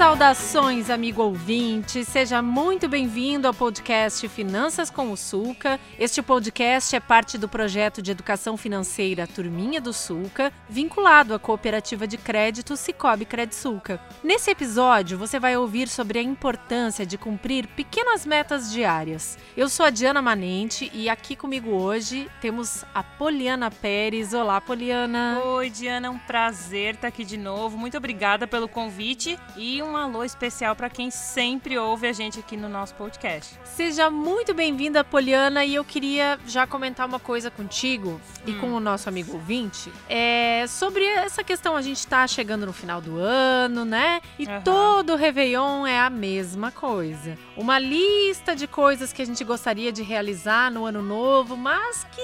Saudações, amigo ouvinte! Seja muito bem-vindo ao podcast Finanças com o Sulca. Este podcast é parte do projeto de educação financeira Turminha do Sulca, vinculado à cooperativa de crédito Cicobi Sulca. Nesse episódio, você vai ouvir sobre a importância de cumprir pequenas metas diárias. Eu sou a Diana Manente e aqui comigo hoje temos a Poliana Pérez. Olá, Poliana! Oi, Diana, é um prazer estar aqui de novo. Muito obrigada pelo convite e um alô especial para quem sempre ouve a gente aqui no nosso podcast. Seja muito bem-vinda, Poliana, e eu queria já comentar uma coisa contigo e com o nosso amigo ouvinte. É sobre essa questão, a gente está chegando no final do ano, né? E Aham. todo Réveillon é a mesma coisa. Uma lista de coisas que a gente gostaria de realizar no ano novo, mas que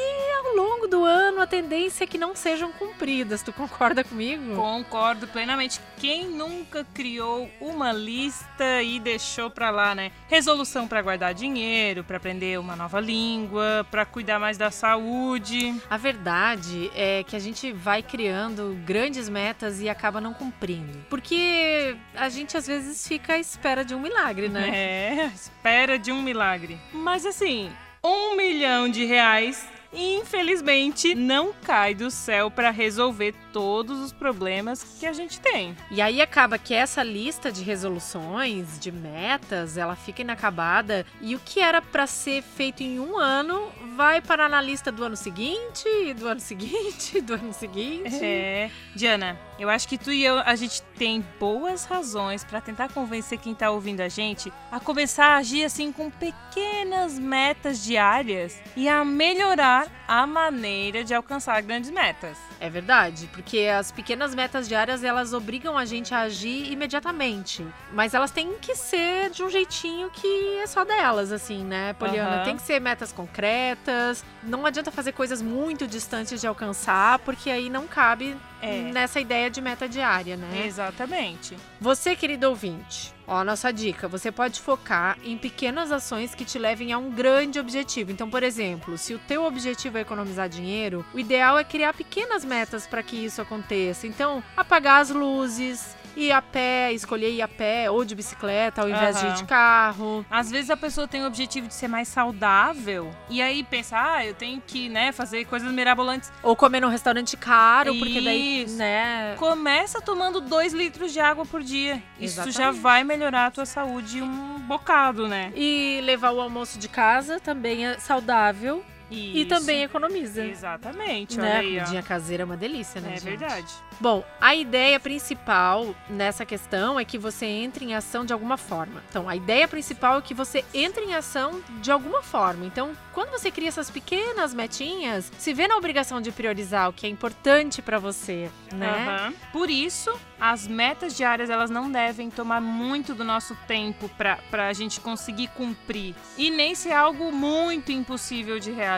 ao longo do ano a tendência é que não sejam cumpridas. Tu concorda comigo? Concordo plenamente. Quem nunca criou uma lista e deixou pra lá, né? Resolução pra guardar dinheiro, pra aprender uma nova língua, pra cuidar mais da saúde. A verdade é que a gente vai criando grandes metas e acaba não cumprindo. Porque a gente às vezes fica à espera de um milagre, né? É, espera de um milagre. Mas assim, um milhão de reais, infelizmente, não cai do céu pra resolver todos os problemas que a gente tem. E aí acaba que essa lista de resoluções, de metas, ela fica inacabada e o que era pra ser feito em um ano vai parar na lista do ano seguinte, do ano seguinte, do ano seguinte. É, Diana, eu acho que tu e eu, a gente tem boas razões pra tentar convencer quem tá ouvindo a gente a começar a agir assim com pequenas metas diárias e a melhorar a maneira de alcançar grandes metas. É verdade, porque as pequenas metas diárias elas obrigam a gente a agir imediatamente. Mas elas têm que ser de um jeitinho que é só delas, assim, né, Poliana? Aham. Tem que ser metas concretas. Não adianta fazer coisas muito distantes de alcançar, porque aí não cabe É. nessa ideia de meta diária, né? Exatamente. Você, querido ouvinte, ó, nossa dica: você pode focar em pequenas ações que te levem a um grande objetivo. Então, por exemplo, se o teu objetivo é economizar dinheiro, o ideal é criar pequenas metas para que isso aconteça. Então, apagar as luzes, ir a pé, escolher ir a pé ou de bicicleta ao invés de ir de carro. Às vezes a pessoa tem o objetivo de ser mais saudável e aí pensa, ah, eu tenho que, né, fazer coisas mirabolantes. Ou comer num restaurante caro, porque daí, Isso. né? Começa tomando 2 litros de água por dia. Isso já Exatamente. vai melhorar a tua saúde um bocado, né? E levar o almoço de casa também é saudável e Isso. também economiza. Exatamente, Né? olha A aí, ó. comidinha caseira é uma delícia, né, É gente? verdade. Bom, a ideia principal nessa questão é que você entre em ação de alguma forma. Então, a ideia principal é que você entre em ação de alguma forma. Então, quando você cria essas pequenas metinhas, se vê na obrigação de priorizar o que é importante pra você, né? Aham. Por isso, as metas diárias elas não devem tomar muito do nosso tempo pra pra gente conseguir cumprir e nem ser algo muito impossível de realizar.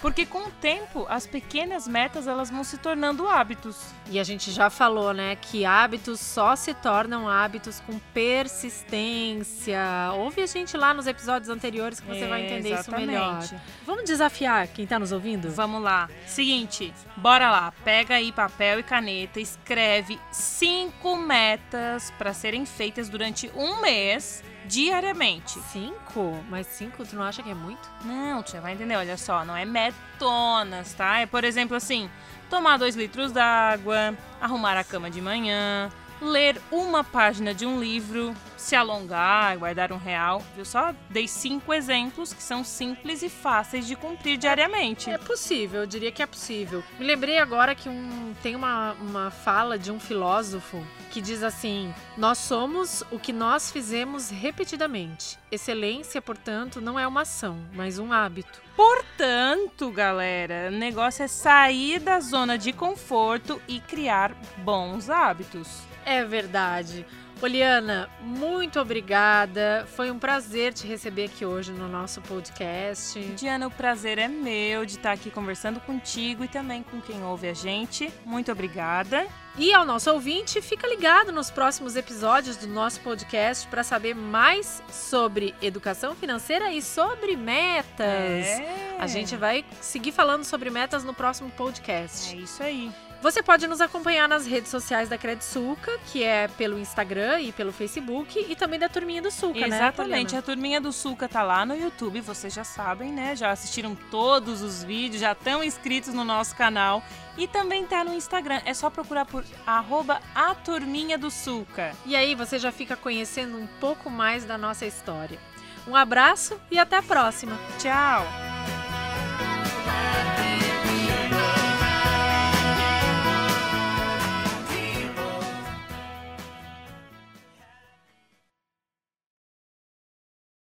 Porque com o tempo, as pequenas metas elas vão se tornando hábitos. E a gente já falou, né, que hábitos só se tornam hábitos com persistência. Ouve a gente lá nos episódios anteriores que você vai É, entender isso exatamente. melhor. Vamos desafiar quem tá nos ouvindo? Vamos lá. Seguinte, bora lá. Pega aí papel e caneta, escreve cinco metas para serem feitas durante um mês diariamente. Cinco? Mas cinco, tu não acha que é muito? Não, tu já vai entender. Olha só, não é metonas, tá? É, por exemplo, assim, tomar dois litros d'água, arrumar a cama de manhã, ler uma página de um livro, se alongar, guardar um real. Eu só dei cinco exemplos que são simples e fáceis de cumprir diariamente. É possível, eu diria que é possível. Me lembrei agora que um, tem uma, uma fala de um filósofo que diz assim: Nós somos o que nós fizemos repetidamente. Excelência, portanto, não é uma ação, mas um hábito. Portanto, galera, o negócio é sair da zona de conforto e criar bons hábitos. É verdade. Poliana, muito obrigada. Foi um prazer te receber aqui hoje no nosso podcast. Diana, o prazer é meu de estar aqui conversando contigo e também com quem ouve a gente. Muito obrigada. E ao nosso ouvinte, fica ligado nos próximos episódios do nosso podcast para saber mais sobre educação financeira e sobre metas. É. A gente vai seguir falando sobre metas no próximo podcast. É isso aí. Você pode nos acompanhar nas redes sociais da Credsuca, que é pelo Instagram e pelo Facebook, e também da Turminha do Suca, Exatamente. né? Exatamente. A Turminha do Suca tá lá no YouTube, vocês já sabem, né? Já assistiram todos os vídeos, já estão inscritos no nosso canal. E também tá no Instagram. É só procurar por arroba a Turminha do Suca. E aí você já fica conhecendo um pouco mais da nossa história. Um abraço e até a próxima. Tchau!